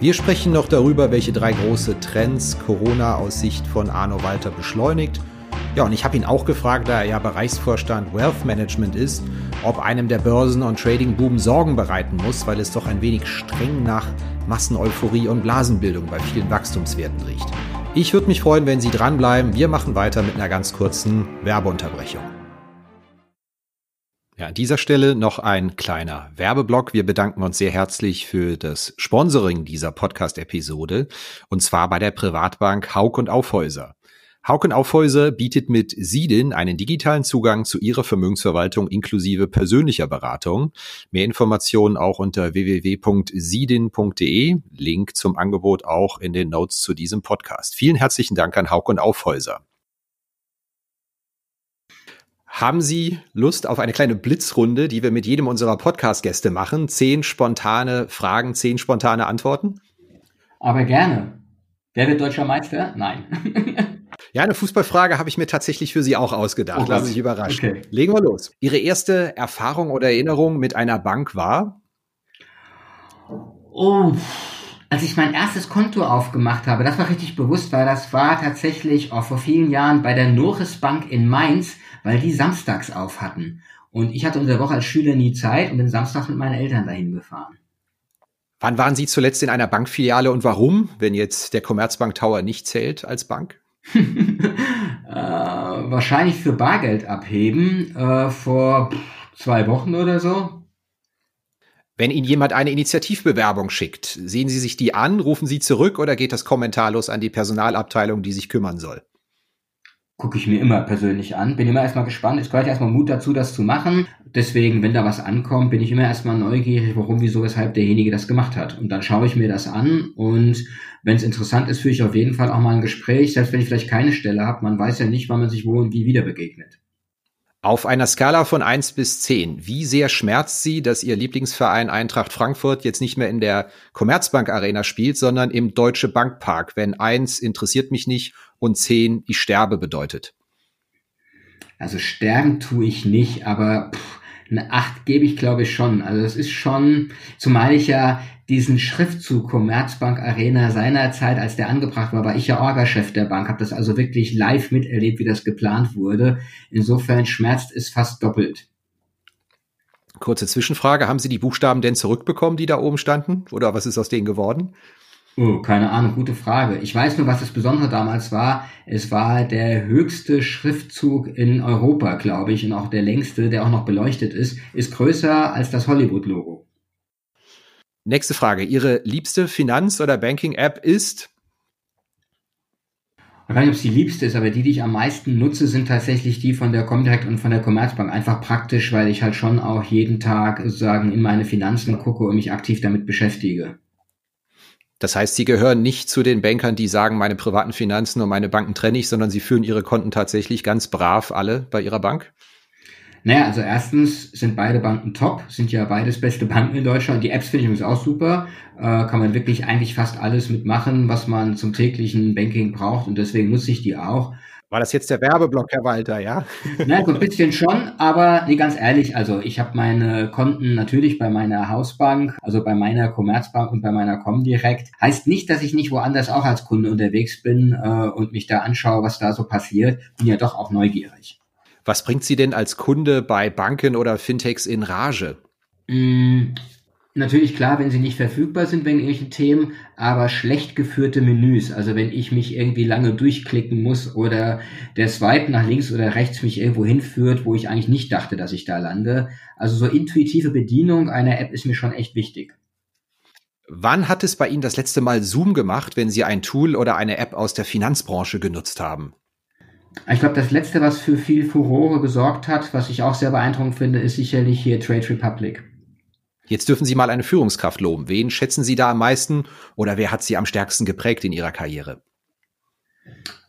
Wir sprechen noch darüber, welche drei große Trends Corona aus Sicht von Arno Walter beschleunigt. Ja, und ich habe ihn auch gefragt, da er ja Bereichsvorstand Wealth Management ist, ob einem der Börsen- und Trading-Boom Sorgen bereiten muss, weil es doch ein wenig streng nach Masseneuphorie und Blasenbildung bei vielen Wachstumswerten riecht. Ich würde mich freuen, wenn Sie dranbleiben. Wir machen weiter mit einer ganz kurzen Werbeunterbrechung. Ja, an dieser Stelle noch ein kleiner Werbeblock. Wir bedanken uns sehr herzlich für das Sponsoring dieser Podcast-Episode und zwar bei der Privatbank Haug und Aufhäuser. Haug und Aufhäuser bietet mit Sidin einen digitalen Zugang zu ihrer Vermögensverwaltung inklusive persönlicher Beratung. Mehr Informationen auch unter www.sidin.de. Link zum Angebot auch in den Notes zu diesem Podcast. Vielen herzlichen Dank an Haug und Aufhäuser. Haben Sie Lust auf eine kleine Blitzrunde, die wir mit jedem unserer Podcast-Gäste machen? Zehn spontane Fragen, zehn spontane Antworten? Aber gerne. Wer wird deutscher Meister? Nein. ja, eine Fußballfrage habe ich mir tatsächlich für Sie auch ausgedacht. Oh, Lassen Sie sich überraschen. Okay. Legen wir los. Ihre erste Erfahrung oder Erinnerung mit einer Bank war? Oh, als ich mein erstes Konto aufgemacht habe, das war richtig bewusst, weil das war tatsächlich auch vor vielen Jahren bei der Norris Bank in Mainz weil die samstags auf hatten. Und ich hatte unter der Woche als Schüler nie Zeit und bin samstags mit meinen Eltern dahin gefahren. Wann waren Sie zuletzt in einer Bankfiliale und warum, wenn jetzt der Commerzbank Tower nicht zählt als Bank? Äh, wahrscheinlich für Bargeld abheben äh, vor zwei Wochen oder so. Wenn Ihnen jemand eine Initiativbewerbung schickt, sehen Sie sich die an, rufen Sie zurück oder geht das kommentarlos an die Personalabteilung, die sich kümmern soll? Gucke ich mir immer persönlich an. Bin immer erstmal gespannt. Es gehört erstmal Mut dazu, das zu machen. Deswegen, wenn da was ankommt, bin ich immer erstmal neugierig, warum, wieso, weshalb derjenige das gemacht hat. Und dann schaue ich mir das an und wenn es interessant ist, führe ich auf jeden Fall auch mal ein Gespräch, selbst wenn ich vielleicht keine Stelle habe. Man weiß ja nicht, wann man sich wo und wie wieder begegnet. Auf einer Skala von eins bis zehn, wie sehr schmerzt Sie, dass Ihr Lieblingsverein Eintracht Frankfurt jetzt nicht mehr in der Commerzbank Arena spielt, sondern im Deutsche Bankpark, wenn eins interessiert mich nicht und zehn ich sterbe bedeutet? Also sterben tue ich nicht, aber pff, eine acht gebe ich glaube ich schon. Also es ist schon, zumal ich ja diesen Schriftzug Commerzbank Arena seinerzeit, als der angebracht war, war ich ja Orga-Chef der Bank, habe das also wirklich live miterlebt, wie das geplant wurde. Insofern schmerzt es fast doppelt. Kurze Zwischenfrage, haben Sie die Buchstaben denn zurückbekommen, die da oben standen? Oder was ist aus denen geworden? Oh, keine Ahnung, gute Frage. Ich weiß nur, was das Besondere damals war. Es war der höchste Schriftzug in Europa, glaube ich, und auch der längste, der auch noch beleuchtet ist, ist größer als das Hollywood-Logo. Nächste Frage. Ihre liebste Finanz- oder Banking-App ist? Ich weiß nicht, ob es die liebste ist, aber die, die ich am meisten nutze, sind tatsächlich die von der Comdirect und von der Commerzbank. Einfach praktisch, weil ich halt schon auch jeden Tag sozusagen in meine Finanzen gucke und mich aktiv damit beschäftige. Das heißt, Sie gehören nicht zu den Bankern, die sagen, meine privaten Finanzen und meine Banken trenne ich, sondern Sie führen Ihre Konten tatsächlich ganz brav alle bei Ihrer Bank? Naja, also erstens sind beide Banken top, sind ja beides beste Banken in Deutschland. Die Apps finde ich übrigens auch super. Äh, kann man wirklich eigentlich fast alles mitmachen, was man zum täglichen Banking braucht und deswegen nutze ich die auch. War das jetzt der Werbeblock, Herr Walter, ja? Na, so ein bisschen schon, aber nee, ganz ehrlich, also ich habe meine Konten natürlich bei meiner Hausbank, also bei meiner Commerzbank und bei meiner Comdirect. Heißt nicht, dass ich nicht woanders auch als Kunde unterwegs bin äh, und mich da anschaue, was da so passiert. Bin ja doch auch neugierig. Was bringt Sie denn als Kunde bei Banken oder Fintechs in Rage? Mm, natürlich klar, wenn sie nicht verfügbar sind wegen irgendwelchen Themen, aber schlecht geführte Menüs. Also wenn ich mich irgendwie lange durchklicken muss oder der Swipe nach links oder rechts mich irgendwo hinführt, wo ich eigentlich nicht dachte, dass ich da lande. Also so intuitive Bedienung einer App ist mir schon echt wichtig. Wann hat es bei Ihnen das letzte Mal Zoom gemacht, wenn Sie ein Tool oder eine App aus der Finanzbranche genutzt haben? Ich glaube, das letzte, was für viel Furore gesorgt hat, was ich auch sehr beeindruckend finde, ist sicherlich hier Trade Republic. Jetzt dürfen Sie mal eine Führungskraft loben. Wen schätzen Sie da am meisten oder wer hat Sie am stärksten geprägt in Ihrer Karriere?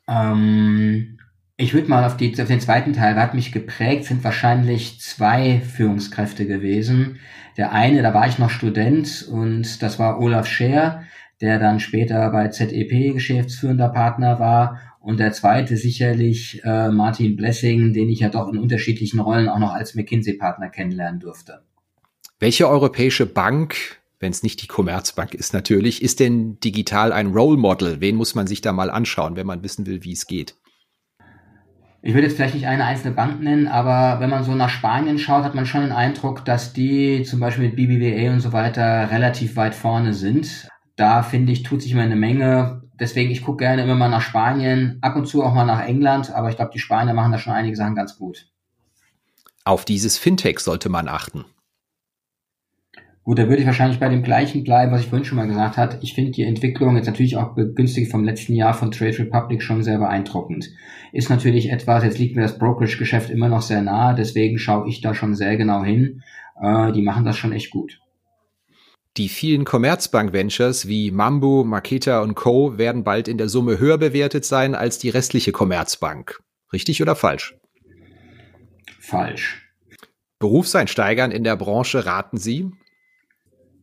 Ähm, ich würde mal auf, die, auf den zweiten Teil, wer hat mich geprägt, sind wahrscheinlich zwei Führungskräfte gewesen. Der eine, da war ich noch Student und das war Olaf Scher, der dann später bei ZEP geschäftsführender Partner war und der zweite sicherlich äh, Martin Blessing, den ich ja doch in unterschiedlichen Rollen auch noch als McKinsey-Partner kennenlernen durfte. Welche europäische Bank, wenn es nicht die Commerzbank ist natürlich, ist denn digital ein Role Model? Wen muss man sich da mal anschauen, wenn man wissen will, wie es geht? Ich würde jetzt vielleicht nicht eine einzelne Bank nennen, aber wenn man so nach Spanien schaut, hat man schon den Eindruck, dass die zum Beispiel mit BBVA und so weiter relativ weit vorne sind. Da finde ich, tut sich immer eine Menge deswegen, ich gucke gerne immer mal nach Spanien, ab und zu auch mal nach England, aber ich glaube, die Spanier machen da schon einige Sachen ganz gut. Auf dieses Fintech sollte man achten. Gut, da würde ich wahrscheinlich bei dem gleichen bleiben, was ich vorhin schon mal gesagt habe. Ich finde die Entwicklung jetzt natürlich auch begünstigt vom letzten Jahr von Trade Republic schon sehr beeindruckend. Ist natürlich etwas, jetzt liegt mir das Brokerage-Geschäft immer noch sehr nahe, deswegen schaue ich da schon sehr genau hin. Äh, die machen das schon echt gut. Die vielen Commerzbank-Ventures wie Mambo, Maketa und Co. werden bald in der Summe höher bewertet sein als die restliche Commerzbank. Richtig oder falsch? Falsch. Berufseinsteigern in der Branche raten Sie?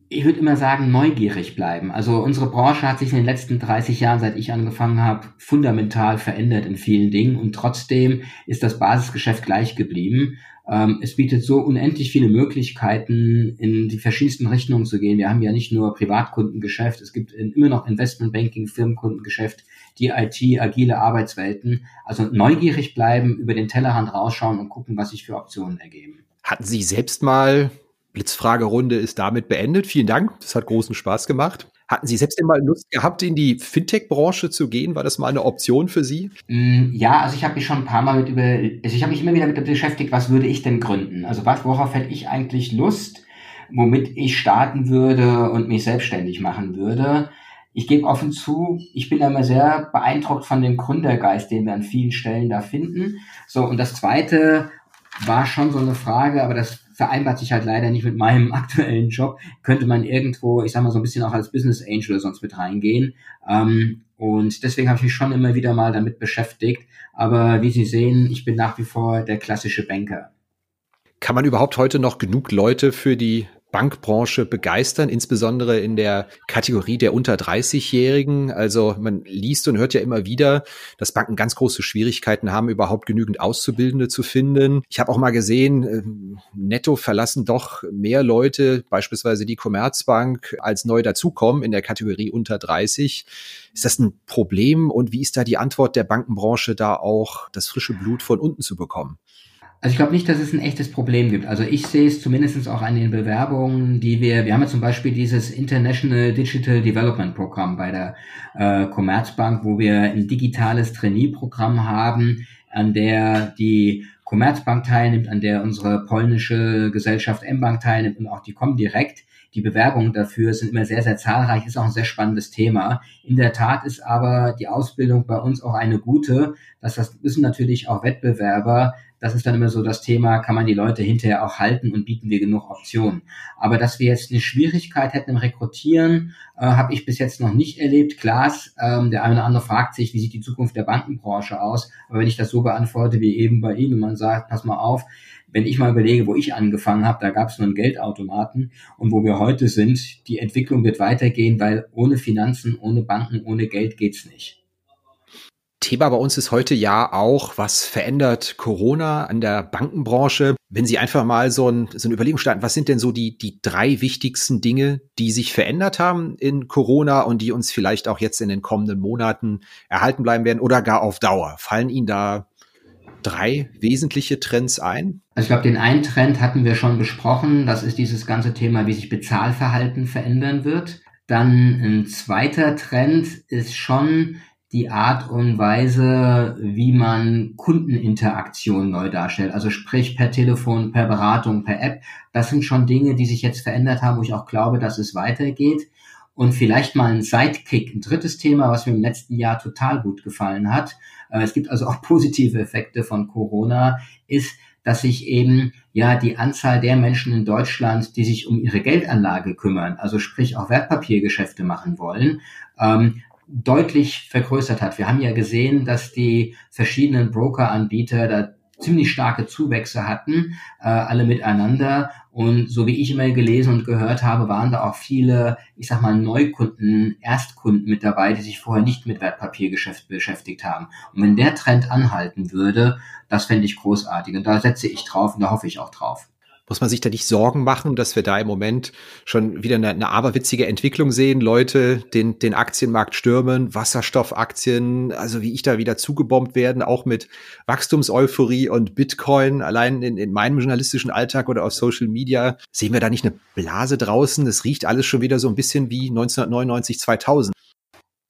Ich würde immer sagen, neugierig bleiben. Also unsere Branche hat sich in den letzten 30 Jahren, seit ich angefangen habe, fundamental verändert in vielen Dingen und trotzdem ist das Basisgeschäft gleich geblieben. Ähm, es bietet so unendlich viele Möglichkeiten, in die verschiedensten Richtungen zu gehen. Wir haben ja nicht nur Privatkundengeschäft, es gibt immer noch Investmentbanking, Firmenkundengeschäft, die IT, agile Arbeitswelten. Also neugierig bleiben, über den Tellerrand rausschauen und gucken, was sich für Optionen ergeben. Hatten Sie selbst mal Blitzfragerunde ist damit beendet. Vielen Dank. Das hat großen Spaß gemacht. Hatten Sie selbst denn mal Lust gehabt, in die Fintech-Branche zu gehen? War das mal eine Option für Sie? Mm, ja, also ich habe mich schon ein paar Mal mit über, also ich habe mich immer wieder mit beschäftigt, was würde ich denn gründen? Also worauf hätte ich eigentlich Lust, womit ich starten würde und mich selbstständig machen würde? Ich gebe offen zu, ich bin immer sehr beeindruckt von dem Gründergeist, den wir an vielen Stellen da finden. So, und das zweite war schon so eine Frage, aber das vereinbart sich halt leider nicht mit meinem aktuellen Job. Könnte man irgendwo, ich sag mal, so ein bisschen auch als Business Angel oder sonst mit reingehen. Ähm, und deswegen habe ich mich schon immer wieder mal damit beschäftigt. Aber wie Sie sehen, ich bin nach wie vor der klassische Banker. Kann man überhaupt heute noch genug Leute für die Bankbranche begeistern, insbesondere in der Kategorie der unter 30-Jährigen. Also man liest und hört ja immer wieder, dass Banken ganz große Schwierigkeiten haben, überhaupt genügend Auszubildende zu finden. Ich habe auch mal gesehen, ähm, netto verlassen doch mehr Leute, beispielsweise die Commerzbank, als neu dazukommen in der Kategorie unter 30. Ist das ein Problem und wie ist da die Antwort der Bankenbranche, da auch das frische Blut von unten zu bekommen? Also ich glaube nicht, dass es ein echtes Problem gibt. Also ich sehe es zumindest auch an den Bewerbungen, die wir, wir haben ja zum Beispiel dieses International Digital Development Programm bei der äh, Commerzbank, wo wir ein digitales Trainee-Programm haben, an der die Commerzbank teilnimmt, an der unsere polnische Gesellschaft M-Bank teilnimmt und auch die Comdirect. Die Bewerbungen dafür sind immer sehr, sehr zahlreich, ist auch ein sehr spannendes Thema. In der Tat ist aber die Ausbildung bei uns auch eine gute. Das, das wissen natürlich auch Wettbewerber, das ist dann immer so das Thema, kann man die Leute hinterher auch halten und bieten wir genug Optionen. Aber dass wir jetzt eine Schwierigkeit hätten im Rekrutieren, äh, habe ich bis jetzt noch nicht erlebt. Klar, ähm, der eine oder andere fragt sich, wie sieht die Zukunft der Bankenbranche aus? Aber wenn ich das so beantworte wie eben bei Ihnen, man sagt, pass mal auf, wenn ich mal überlege, wo ich angefangen habe, da gab es nur einen Geldautomaten und wo wir heute sind, die Entwicklung wird weitergehen, weil ohne Finanzen, ohne Banken, ohne Geld geht's nicht. Thema bei uns ist heute ja auch, was verändert Corona an der Bankenbranche? Wenn Sie einfach mal so, ein, so eine Überlegung starten, was sind denn so die, die drei wichtigsten Dinge, die sich verändert haben in Corona und die uns vielleicht auch jetzt in den kommenden Monaten erhalten bleiben werden oder gar auf Dauer? Fallen Ihnen da drei wesentliche Trends ein? Also ich glaube, den einen Trend hatten wir schon besprochen. Das ist dieses ganze Thema, wie sich Bezahlverhalten verändern wird. Dann ein zweiter Trend ist schon die Art und Weise, wie man Kundeninteraktion neu darstellt. Also sprich per Telefon, per Beratung, per App. Das sind schon Dinge, die sich jetzt verändert haben, wo ich auch glaube, dass es weitergeht. Und vielleicht mal ein Sidekick, ein drittes Thema, was mir im letzten Jahr total gut gefallen hat. Äh, es gibt also auch positive Effekte von Corona, ist, dass sich eben ja die Anzahl der Menschen in Deutschland, die sich um ihre Geldanlage kümmern, also sprich auch Wertpapiergeschäfte machen wollen, ähm, deutlich vergrößert hat. Wir haben ja gesehen, dass die verschiedenen Broker-Anbieter da ziemlich starke Zuwächse hatten, äh, alle miteinander. Und so wie ich immer gelesen und gehört habe, waren da auch viele, ich sag mal, Neukunden, Erstkunden mit dabei, die sich vorher nicht mit Wertpapiergeschäft beschäftigt haben. Und wenn der Trend anhalten würde, das fände ich großartig. Und da setze ich drauf und da hoffe ich auch drauf. Muss man sich da nicht Sorgen machen, dass wir da im Moment schon wieder eine, eine aberwitzige Entwicklung sehen? Leute den, den Aktienmarkt stürmen, Wasserstoffaktien, also wie ich da wieder zugebombt werden, auch mit Wachstumseuphorie und Bitcoin. Allein in, in meinem journalistischen Alltag oder auf Social Media sehen wir da nicht eine Blase draußen. Es riecht alles schon wieder so ein bisschen wie 1999, 2000.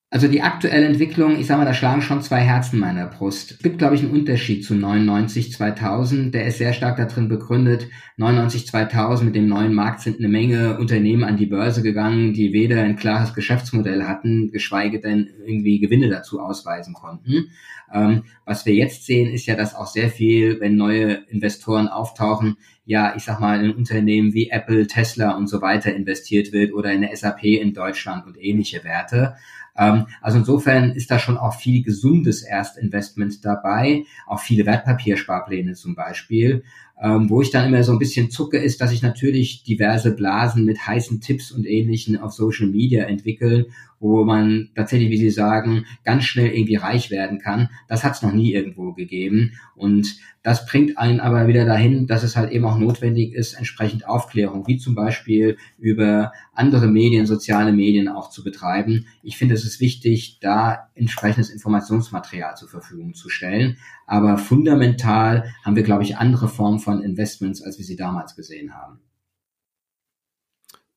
Also die aktuelle Entwicklung, ich sage mal, da schlagen schon zwei Herzen meiner Brust. Es gibt, glaube ich, einen Unterschied zu 99, 2000. Der ist sehr stark darin begründet. 99, 2000 mit dem neuen Markt sind eine Menge Unternehmen an die Börse gegangen, die weder ein klares Geschäftsmodell hatten, geschweige denn irgendwie Gewinne dazu ausweisen konnten. Ähm, was wir jetzt sehen, ist ja, dass auch sehr viel, wenn neue Investoren auftauchen, ja, ich sag mal, in Unternehmen wie Apple, Tesla und so weiter investiert wird oder in der SAP in Deutschland und ähnliche Werte. Ähm, also insofern ist da schon auch viel gesundes Erstinvestment dabei, auch viele Wertpapiersparpläne zum Beispiel. Ähm, wo ich dann immer so ein bisschen zucke, ist, dass sich natürlich diverse Blasen mit heißen Tipps und Ähnlichen auf Social Media entwickeln wo man tatsächlich, wie Sie sagen, ganz schnell irgendwie reich werden kann. Das hat es noch nie irgendwo gegeben. Und das bringt einen aber wieder dahin, dass es halt eben auch notwendig ist, entsprechend Aufklärung, wie zum Beispiel über andere Medien, soziale Medien auch zu betreiben. Ich finde, es ist wichtig, da entsprechendes Informationsmaterial zur Verfügung zu stellen. Aber fundamental haben wir, glaube ich, andere Formen von Investments, als wir sie damals gesehen haben.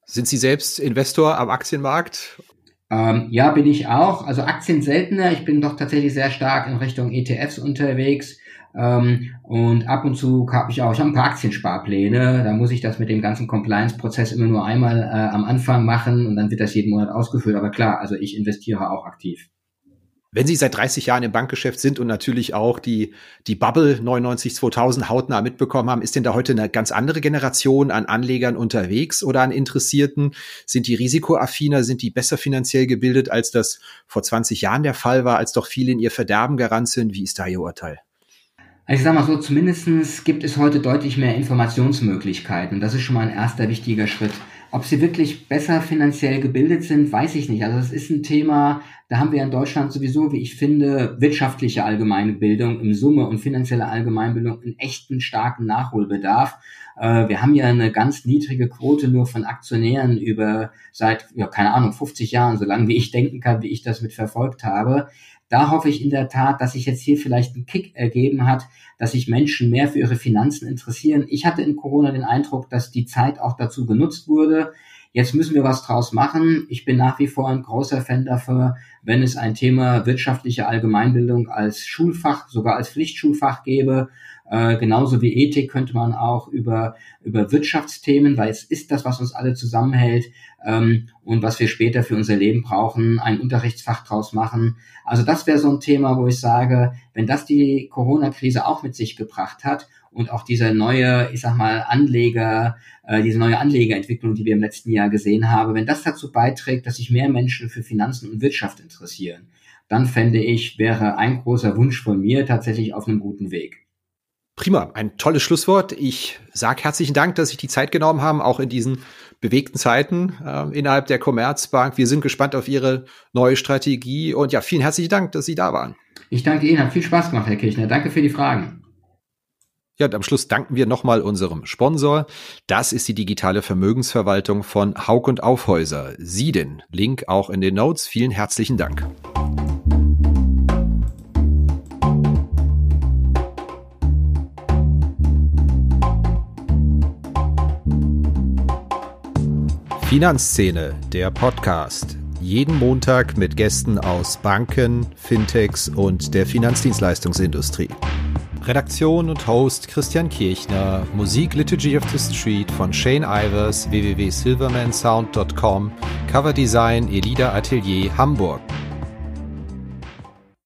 Sind Sie selbst Investor am Aktienmarkt ähm, ja, bin ich auch. Also Aktien seltener. Ich bin doch tatsächlich sehr stark in Richtung ETFs unterwegs. Ähm, und ab und zu habe ich auch, ich habe ein paar Aktiensparpläne. Da muss ich das mit dem ganzen Compliance-Prozess immer nur einmal äh, am Anfang machen und dann wird das jeden Monat ausgeführt. Aber klar, also ich investiere auch aktiv. Wenn Sie seit 30 Jahren im Bankgeschäft sind und natürlich auch die, die Bubble 99 2000 hautnah mitbekommen haben, ist denn da heute eine ganz andere Generation an Anlegern unterwegs oder an Interessierten? Sind die risikoaffiner, sind die besser finanziell gebildet, als das vor 20 Jahren der Fall war, als doch viele in ihr Verderben gerannt sind? Wie ist da Ihr Urteil? Also ich sag mal so, zumindestens gibt es heute deutlich mehr Informationsmöglichkeiten. Das ist schon mal ein erster wichtiger Schritt. Ob sie wirklich besser finanziell gebildet sind, weiß ich nicht. Also das ist ein Thema, da haben wir in Deutschland sowieso, wie ich finde, wirtschaftliche Allgemeinbildung im Summe und finanzielle Allgemeinbildung einen echten starken Nachholbedarf. Äh, wir haben ja eine ganz niedrige Quote nur von Aktionären über seit, ja, keine Ahnung, 50 Jahren, so lange wie ich denken kann, wie ich das mit verfolgt habe. Da hoffe ich in der Tat, dass sich jetzt hier vielleicht ein Kick ergeben hat, dass sich Menschen mehr für ihre Finanzen interessieren. Ich hatte in Corona den Eindruck, dass die Zeit auch dazu genutzt wurde. Jetzt müssen wir was draus machen. Ich bin nach wie vor ein großer Fan dafür, wenn es ein Thema wirtschaftliche Allgemeinbildung als Schulfach, sogar als Pflichtschulfach gäbe. Äh, genauso wie Ethik könnte man auch über, über Wirtschaftsthemen, weil es ist das, was uns alle zusammenhält ähm, und was wir später für unser Leben brauchen, ein Unterrichtsfach draus machen. Also das wäre so ein Thema, wo ich sage, wenn das die Corona-Krise auch mit sich gebracht hat und auch diese neue, ich sag mal, Anleger, äh, diese neue Anlegerentwicklung, die wir im letzten Jahr gesehen haben, wenn das dazu beiträgt, dass sich mehr Menschen für Finanzen und Wirtschaft interessieren, dann fände ich, wäre ein großer Wunsch von mir tatsächlich auf einem guten Weg. Prima, ein tolles Schlusswort. Ich sage herzlichen Dank, dass Sie die Zeit genommen haben, auch in diesen bewegten Zeiten äh, innerhalb der Commerzbank. Wir sind gespannt auf Ihre neue Strategie und ja, vielen herzlichen Dank, dass Sie da waren. Ich danke Ihnen, hat viel Spaß gemacht, Herr Kirchner. Danke für die Fragen. Ja, und am Schluss danken wir nochmal unserem Sponsor. Das ist die digitale Vermögensverwaltung von Haug und Aufhäuser. Sie den Link auch in den Notes. Vielen herzlichen Dank. Finanzszene, der Podcast. Jeden Montag mit Gästen aus Banken, Fintechs und der Finanzdienstleistungsindustrie. Redaktion und Host Christian Kirchner, Musik Liturgy of the Street von Shane Ivers, www.silvermansound.com, Coverdesign Elida Atelier Hamburg.